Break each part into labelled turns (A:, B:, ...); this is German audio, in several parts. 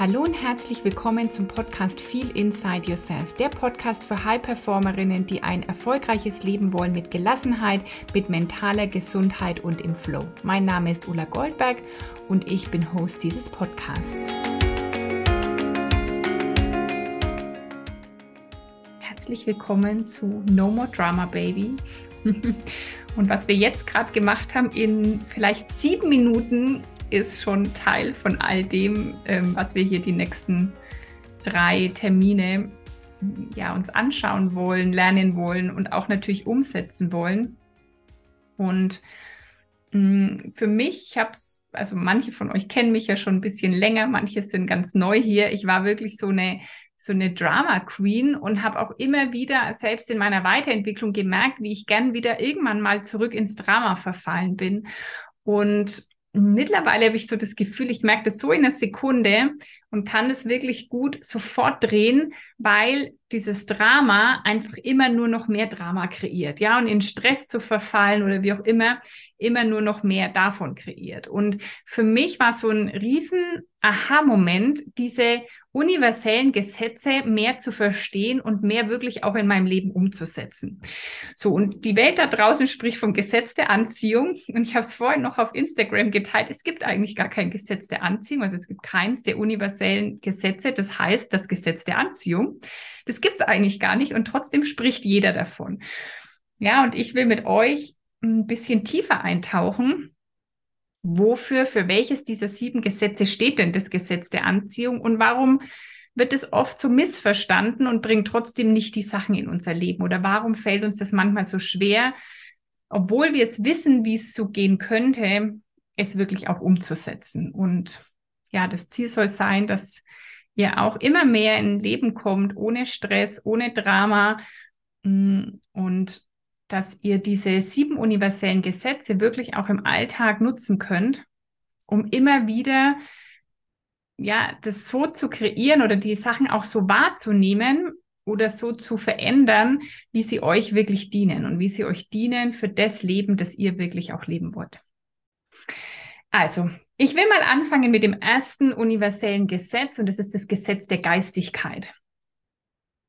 A: Hallo und herzlich willkommen zum Podcast Feel Inside Yourself, der Podcast für High-Performerinnen, die ein erfolgreiches Leben wollen mit Gelassenheit, mit mentaler Gesundheit und im Flow. Mein Name ist Ulla Goldberg und ich bin Host dieses Podcasts. Herzlich willkommen zu No More Drama Baby. Und was wir jetzt gerade gemacht haben, in vielleicht sieben Minuten ist schon Teil von all dem, ähm, was wir hier die nächsten drei Termine ja, uns anschauen wollen, lernen wollen und auch natürlich umsetzen wollen. Und mh, mm, für mich, ich habe es, also manche von euch kennen mich ja schon ein bisschen länger, manche sind ganz neu hier. Ich war wirklich so eine so eine Drama Queen und habe auch immer wieder selbst in meiner Weiterentwicklung gemerkt, wie ich gern wieder irgendwann mal zurück ins Drama verfallen bin. Und mittlerweile habe ich so das Gefühl, ich merke das so in einer Sekunde und kann es wirklich gut sofort drehen, weil dieses Drama einfach immer nur noch mehr Drama kreiert, ja, und in Stress zu verfallen oder wie auch immer, immer nur noch mehr davon kreiert. Und für mich war so ein riesen Aha-Moment, diese universellen Gesetze mehr zu verstehen und mehr wirklich auch in meinem Leben umzusetzen. So, und die Welt da draußen spricht vom Gesetz der Anziehung. Und ich habe es vorhin noch auf Instagram geteilt. Es gibt eigentlich gar kein Gesetz der Anziehung. Also es gibt keins der universellen Gesetze. Das heißt, das Gesetz der Anziehung. Das gibt es eigentlich gar nicht. Und trotzdem spricht jeder davon. Ja, und ich will mit euch ein bisschen tiefer eintauchen wofür, für welches dieser sieben Gesetze steht denn das Gesetz der Anziehung und warum wird es oft so missverstanden und bringt trotzdem nicht die Sachen in unser Leben? Oder warum fällt uns das manchmal so schwer, obwohl wir es wissen, wie es so gehen könnte, es wirklich auch umzusetzen? Und ja, das Ziel soll sein, dass ihr auch immer mehr in Leben kommt, ohne Stress, ohne Drama mm, und dass ihr diese sieben universellen Gesetze wirklich auch im Alltag nutzen könnt, um immer wieder ja, das so zu kreieren oder die Sachen auch so wahrzunehmen oder so zu verändern, wie sie euch wirklich dienen und wie sie euch dienen für das Leben, das ihr wirklich auch leben wollt. Also, ich will mal anfangen mit dem ersten universellen Gesetz und das ist das Gesetz der Geistigkeit.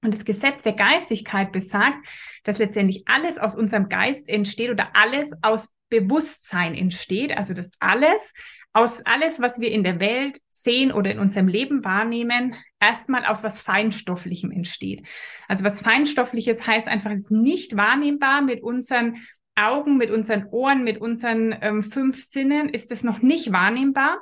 A: Und das Gesetz der Geistigkeit besagt, dass letztendlich alles aus unserem Geist entsteht oder alles aus Bewusstsein entsteht. Also dass alles aus alles, was wir in der Welt sehen oder in unserem Leben wahrnehmen, erstmal aus was Feinstofflichem entsteht. Also was Feinstoffliches heißt einfach, es ist nicht wahrnehmbar mit unseren Augen, mit unseren Ohren, mit unseren ähm, fünf Sinnen ist es noch nicht wahrnehmbar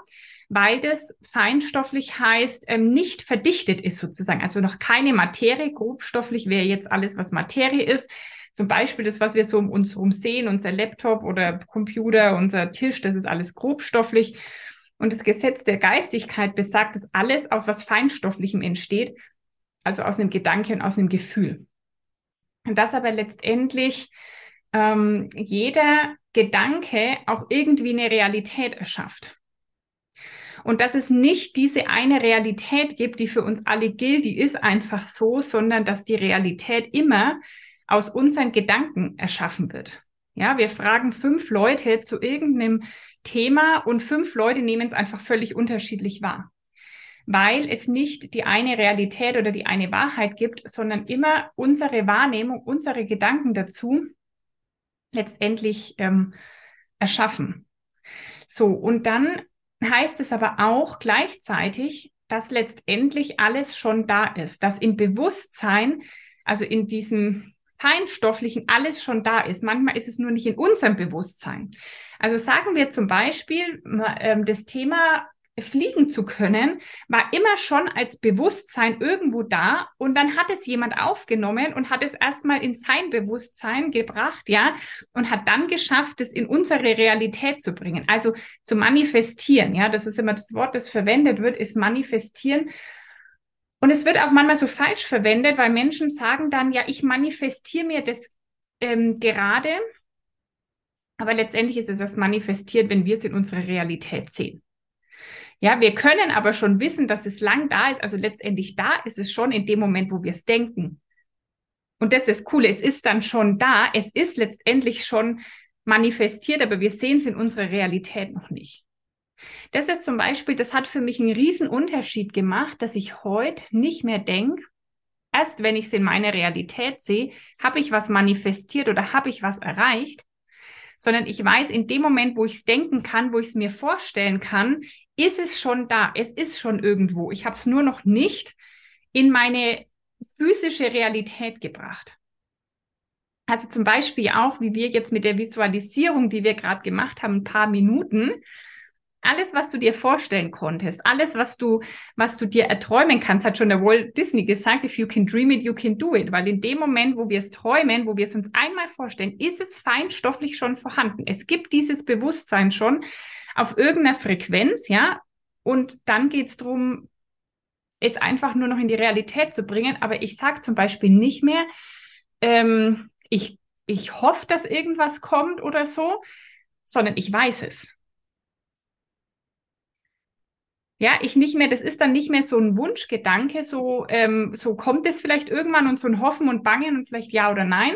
A: weil das feinstofflich heißt, ähm, nicht verdichtet ist sozusagen, also noch keine Materie. Grobstofflich wäre jetzt alles, was Materie ist. Zum Beispiel das, was wir so um uns herum sehen, unser Laptop oder Computer, unser Tisch, das ist alles grobstofflich. Und das Gesetz der Geistigkeit besagt, dass alles aus was Feinstofflichem entsteht, also aus einem Gedanken, aus einem Gefühl. Und das aber letztendlich ähm, jeder Gedanke auch irgendwie eine Realität erschafft. Und dass es nicht diese eine Realität gibt, die für uns alle gilt, die ist einfach so, sondern dass die Realität immer aus unseren Gedanken erschaffen wird. Ja, wir fragen fünf Leute zu irgendeinem Thema und fünf Leute nehmen es einfach völlig unterschiedlich wahr. Weil es nicht die eine Realität oder die eine Wahrheit gibt, sondern immer unsere Wahrnehmung, unsere Gedanken dazu letztendlich ähm, erschaffen. So, und dann heißt es aber auch gleichzeitig, dass letztendlich alles schon da ist, dass im Bewusstsein, also in diesem feinstofflichen, alles schon da ist. Manchmal ist es nur nicht in unserem Bewusstsein. Also sagen wir zum Beispiel äh, das Thema fliegen zu können, war immer schon als Bewusstsein irgendwo da und dann hat es jemand aufgenommen und hat es erstmal in sein Bewusstsein gebracht, ja, und hat dann geschafft, es in unsere Realität zu bringen, also zu manifestieren, ja, das ist immer das Wort, das verwendet wird, ist manifestieren. Und es wird auch manchmal so falsch verwendet, weil Menschen sagen dann, ja, ich manifestiere mir das ähm, gerade, aber letztendlich ist es das manifestiert, wenn wir es in unserer Realität sehen. Ja, wir können aber schon wissen, dass es lang da ist. Also letztendlich da ist es schon in dem Moment, wo wir es denken. Und das ist cool. Es ist dann schon da. Es ist letztendlich schon manifestiert, aber wir sehen es in unserer Realität noch nicht. Das ist zum Beispiel, das hat für mich einen riesen Unterschied gemacht, dass ich heute nicht mehr denke, erst wenn ich es in meiner Realität sehe, habe ich was manifestiert oder habe ich was erreicht, sondern ich weiß, in dem Moment, wo ich es denken kann, wo ich es mir vorstellen kann, ist es schon da, es ist schon irgendwo. Ich habe es nur noch nicht in meine physische Realität gebracht. Also zum Beispiel auch, wie wir jetzt mit der Visualisierung, die wir gerade gemacht haben, ein paar Minuten, alles, was du dir vorstellen konntest, alles, was du, was du dir erträumen kannst, hat schon der Walt Disney gesagt, if you can dream it, you can do it. Weil in dem Moment, wo wir es träumen, wo wir es uns einmal vorstellen, ist es feinstofflich schon vorhanden. Es gibt dieses Bewusstsein schon auf irgendeiner Frequenz, ja. Und dann geht es darum, es einfach nur noch in die Realität zu bringen. Aber ich sage zum Beispiel nicht mehr, ähm, ich, ich hoffe, dass irgendwas kommt oder so, sondern ich weiß es. Ja, ich nicht mehr, das ist dann nicht mehr so ein Wunschgedanke, so, ähm, so kommt es vielleicht irgendwann und so ein Hoffen und Bangen und vielleicht ja oder nein,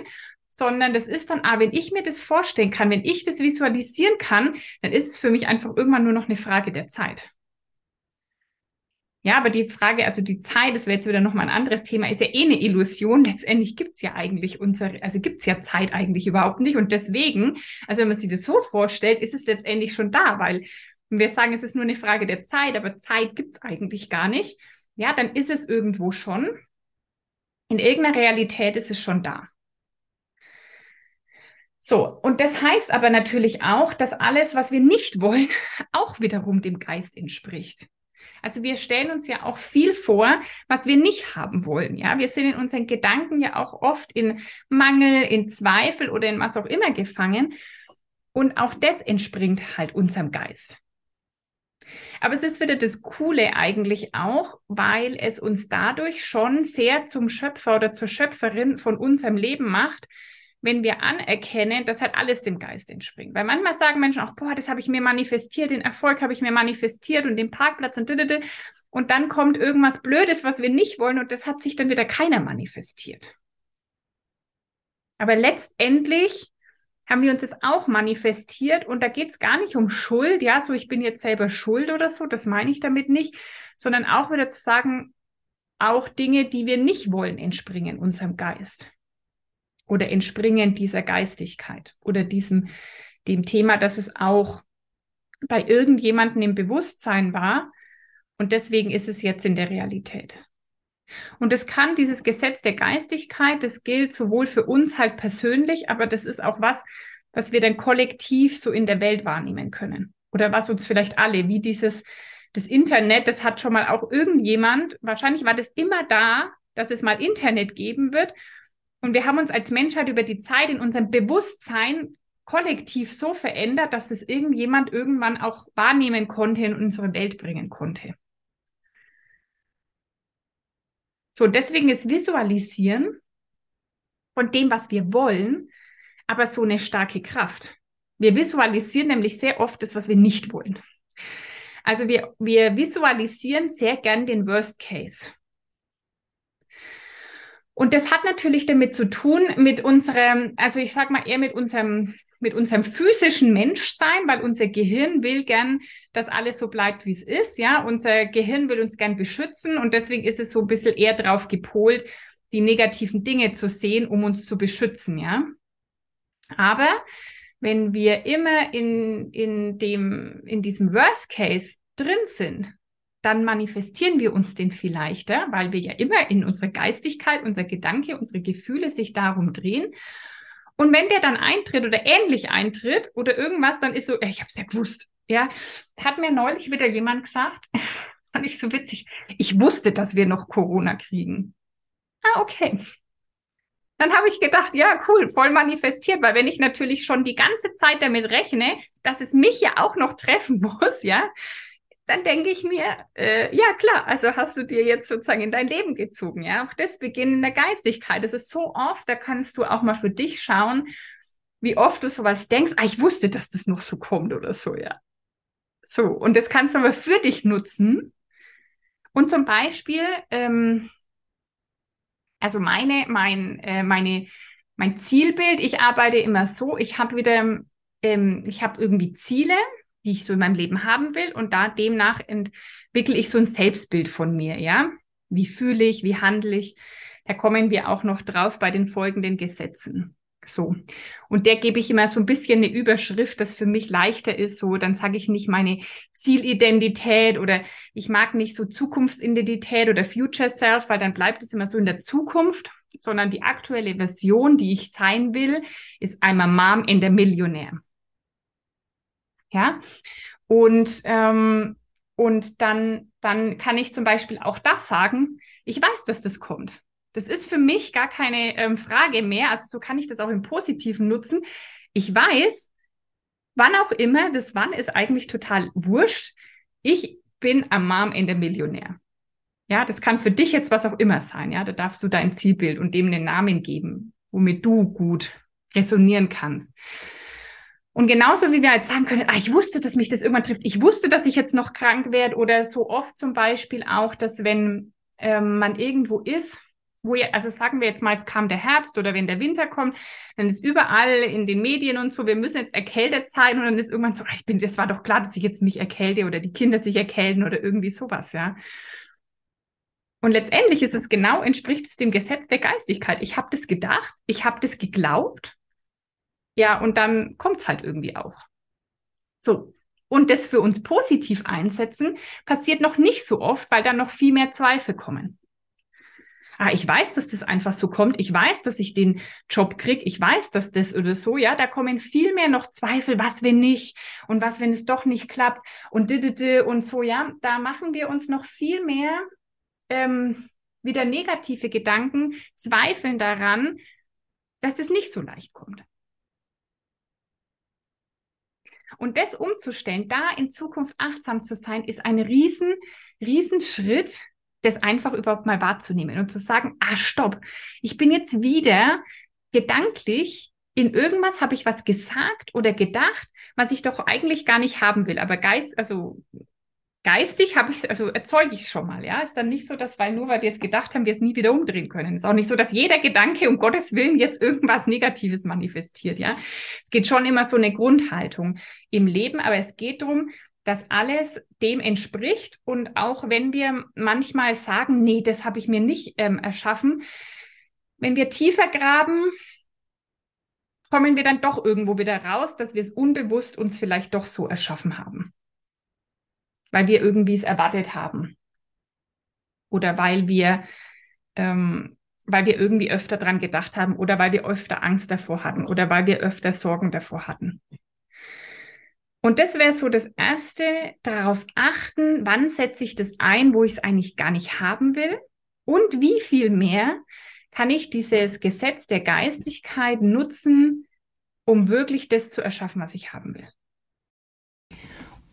A: sondern das ist dann, ah, wenn ich mir das vorstellen kann, wenn ich das visualisieren kann, dann ist es für mich einfach irgendwann nur noch eine Frage der Zeit. Ja, aber die Frage, also die Zeit, das wäre jetzt wieder nochmal ein anderes Thema, ist ja eh eine Illusion. Letztendlich gibt es ja eigentlich unsere, also gibt es ja Zeit eigentlich überhaupt nicht. Und deswegen, also wenn man sich das so vorstellt, ist es letztendlich schon da, weil wir sagen, es ist nur eine Frage der Zeit, aber Zeit gibt es eigentlich gar nicht, ja, dann ist es irgendwo schon. In irgendeiner Realität ist es schon da. So, und das heißt aber natürlich auch, dass alles, was wir nicht wollen, auch wiederum dem Geist entspricht. Also wir stellen uns ja auch viel vor, was wir nicht haben wollen. Ja, wir sind in unseren Gedanken ja auch oft in Mangel, in Zweifel oder in was auch immer gefangen. Und auch das entspringt halt unserem Geist. Aber es ist wieder das Coole eigentlich auch, weil es uns dadurch schon sehr zum Schöpfer oder zur Schöpferin von unserem Leben macht, wenn wir anerkennen, dass halt alles dem Geist entspringt. Weil manchmal sagen Menschen auch, boah, das habe ich mir manifestiert, den Erfolg habe ich mir manifestiert und den Parkplatz und didede. und dann kommt irgendwas Blödes, was wir nicht wollen und das hat sich dann wieder keiner manifestiert. Aber letztendlich haben wir uns das auch manifestiert und da geht es gar nicht um Schuld, ja, so ich bin jetzt selber schuld oder so, das meine ich damit nicht, sondern auch wieder zu sagen, auch Dinge, die wir nicht wollen, entspringen unserem Geist oder entspringen dieser Geistigkeit oder diesem dem Thema, dass es auch bei irgendjemandem im Bewusstsein war und deswegen ist es jetzt in der Realität. Und es kann dieses Gesetz der Geistigkeit, das gilt sowohl für uns halt persönlich, aber das ist auch was, was wir dann kollektiv so in der Welt wahrnehmen können. Oder was uns vielleicht alle, wie dieses, das Internet, das hat schon mal auch irgendjemand, wahrscheinlich war das immer da, dass es mal Internet geben wird. Und wir haben uns als Menschheit über die Zeit in unserem Bewusstsein kollektiv so verändert, dass es irgendjemand irgendwann auch wahrnehmen konnte, in unsere Welt bringen konnte. So, deswegen ist Visualisieren von dem, was wir wollen, aber so eine starke Kraft. Wir visualisieren nämlich sehr oft das, was wir nicht wollen. Also wir, wir visualisieren sehr gern den Worst Case. Und das hat natürlich damit zu tun, mit unserem, also ich sag mal eher mit unserem mit unserem physischen Menschsein, weil unser Gehirn will gern, dass alles so bleibt, wie es ist. Ja, unser Gehirn will uns gern beschützen und deswegen ist es so ein bisschen eher drauf gepolt, die negativen Dinge zu sehen, um uns zu beschützen. Ja, aber wenn wir immer in, in, dem, in diesem Worst Case drin sind, dann manifestieren wir uns den viel leichter, weil wir ja immer in unserer Geistigkeit, unser Gedanke, unsere Gefühle sich darum drehen. Und wenn der dann eintritt oder ähnlich eintritt oder irgendwas, dann ist so, ich habe es ja gewusst. Ja, hat mir neulich wieder jemand gesagt, fand ich so witzig. Ich wusste, dass wir noch Corona kriegen. Ah, okay. Dann habe ich gedacht, ja, cool, voll manifestiert, weil wenn ich natürlich schon die ganze Zeit damit rechne, dass es mich ja auch noch treffen muss, ja, dann denke ich mir, äh, ja klar, also hast du dir jetzt sozusagen in dein Leben gezogen, ja. Auch das Beginn in der Geistigkeit. Das ist so oft, da kannst du auch mal für dich schauen, wie oft du sowas denkst, ah, ich wusste, dass das noch so kommt oder so, ja. So, und das kannst du aber für dich nutzen. Und zum Beispiel, ähm, also meine, mein, äh, meine, mein Zielbild, ich arbeite immer so, ich habe wieder, ähm, ich habe irgendwie Ziele, die ich so in meinem Leben haben will. Und da demnach entwickle ich so ein Selbstbild von mir, ja. Wie fühle ich, wie handle ich? Da kommen wir auch noch drauf bei den folgenden Gesetzen. So. Und der gebe ich immer so ein bisschen eine Überschrift, das für mich leichter ist. So, dann sage ich nicht meine Zielidentität oder ich mag nicht so Zukunftsidentität oder Future Self, weil dann bleibt es immer so in der Zukunft, sondern die aktuelle Version, die ich sein will, ist einmal Mom in der Millionär. Ja. Und, ähm, und dann, dann kann ich zum Beispiel auch das sagen, ich weiß, dass das kommt. Das ist für mich gar keine ähm, Frage mehr. Also so kann ich das auch im Positiven nutzen. Ich weiß, wann auch immer, das wann ist eigentlich total wurscht. Ich bin am Mom in der Millionär. Ja, das kann für dich jetzt was auch immer sein. Ja, da darfst du dein Zielbild und dem einen Namen geben, womit du gut resonieren kannst. Und genauso wie wir jetzt sagen können, ah, ich wusste, dass mich das irgendwann trifft. Ich wusste, dass ich jetzt noch krank werde oder so oft zum Beispiel auch, dass wenn ähm, man irgendwo ist wo ihr, also sagen wir jetzt mal, jetzt kam der Herbst oder wenn der Winter kommt, dann ist überall in den Medien und so, wir müssen jetzt erkältet sein und dann ist irgendwann so, ah, ich bin, das war doch klar, dass ich jetzt mich erkälte oder die Kinder sich erkälten oder irgendwie sowas, ja. Und letztendlich ist es genau, entspricht es dem Gesetz der Geistigkeit. Ich habe das gedacht, ich habe das geglaubt, ja, und dann kommt es halt irgendwie auch. So. Und das für uns positiv einsetzen, passiert noch nicht so oft, weil dann noch viel mehr Zweifel kommen. Ah, ich weiß, dass das einfach so kommt, ich weiß, dass ich den Job kriege, ich weiß, dass das oder so, ja, da kommen viel mehr noch Zweifel, was wenn nicht? Und was wenn es doch nicht klappt? Und und so, ja, da machen wir uns noch viel mehr ähm, wieder negative Gedanken, zweifeln daran, dass es nicht so leicht kommt. Und das umzustellen, da in Zukunft achtsam zu sein, ist ein riesen, riesen Schritt, das einfach überhaupt mal wahrzunehmen und zu sagen, ah, stopp, ich bin jetzt wieder gedanklich in irgendwas habe ich was gesagt oder gedacht, was ich doch eigentlich gar nicht haben will. Aber Geist, also geistig habe ich, also erzeuge ich schon mal, ja. Ist dann nicht so, dass, weil nur weil wir es gedacht haben, wir es nie wieder umdrehen können. Ist auch nicht so, dass jeder Gedanke um Gottes Willen jetzt irgendwas Negatives manifestiert, ja. Es geht schon immer so eine Grundhaltung im Leben, aber es geht darum, dass alles dem entspricht. Und auch wenn wir manchmal sagen, nee, das habe ich mir nicht ähm, erschaffen, wenn wir tiefer graben, kommen wir dann doch irgendwo wieder raus, dass wir es unbewusst uns vielleicht doch so erschaffen haben. Weil wir irgendwie es erwartet haben. Oder weil wir, ähm, weil wir irgendwie öfter dran gedacht haben oder weil wir öfter Angst davor hatten oder weil wir öfter Sorgen davor hatten. Und das wäre so das Erste, darauf achten, wann setze ich das ein, wo ich es eigentlich gar nicht haben will und wie viel mehr kann ich dieses Gesetz der Geistigkeit nutzen, um wirklich das zu erschaffen, was ich haben will.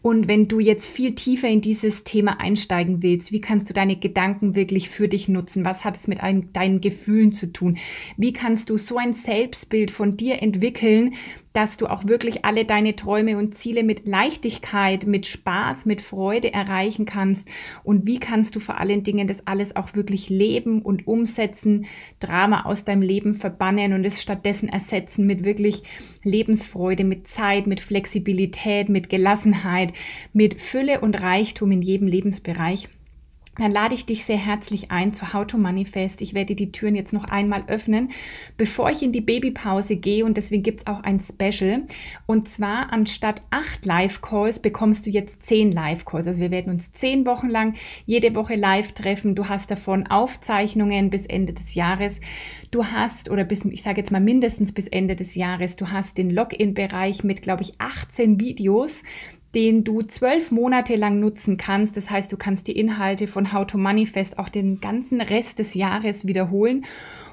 B: Und wenn du jetzt viel tiefer in dieses Thema einsteigen willst, wie kannst du deine Gedanken wirklich für dich nutzen? Was hat es mit ein, deinen Gefühlen zu tun? Wie kannst du so ein Selbstbild von dir entwickeln, dass du auch wirklich alle deine Träume und Ziele mit Leichtigkeit, mit Spaß, mit Freude erreichen kannst. Und wie kannst du vor allen Dingen das alles auch wirklich leben und umsetzen, Drama aus deinem Leben verbannen und es stattdessen ersetzen mit wirklich Lebensfreude, mit Zeit, mit Flexibilität, mit Gelassenheit, mit Fülle und Reichtum in jedem Lebensbereich dann lade ich dich sehr herzlich ein zu How to Manifest. Ich werde die Türen jetzt noch einmal öffnen, bevor ich in die Babypause gehe und deswegen gibt es auch ein Special. Und zwar anstatt acht Live-Calls bekommst du jetzt zehn Live-Calls. Also wir werden uns zehn Wochen lang jede Woche live treffen. Du hast davon Aufzeichnungen bis Ende des Jahres. Du hast, oder bis, ich sage jetzt mal mindestens bis Ende des Jahres, du hast den Login-Bereich mit, glaube ich, 18 Videos den du zwölf Monate lang nutzen kannst. Das heißt, du kannst die Inhalte von How to Manifest auch den ganzen Rest des Jahres wiederholen.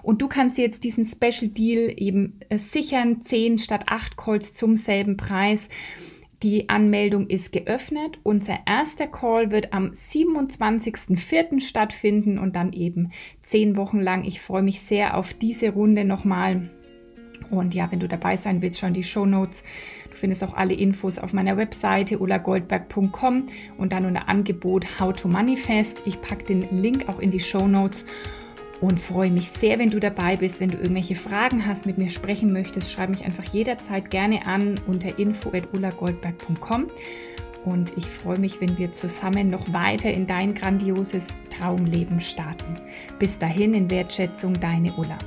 B: Und du kannst dir jetzt diesen Special Deal eben äh, sichern, 10 statt 8 Calls zum selben Preis. Die Anmeldung ist geöffnet. Unser erster Call wird am 27.04. stattfinden und dann eben zehn Wochen lang. Ich freue mich sehr auf diese Runde nochmal. Und ja, wenn du dabei sein willst, schau in die Show Notes. Du findest auch alle Infos auf meiner Webseite ulagoldberg.com und dann unter Angebot How to Manifest. Ich packe den Link auch in die Show Notes. und freue mich sehr, wenn du dabei bist. Wenn du irgendwelche Fragen hast, mit mir sprechen möchtest, schreib mich einfach jederzeit gerne an unter info.ulagoldberg.com und ich freue mich, wenn wir zusammen noch weiter in dein grandioses Traumleben starten. Bis dahin in Wertschätzung, deine Ulla.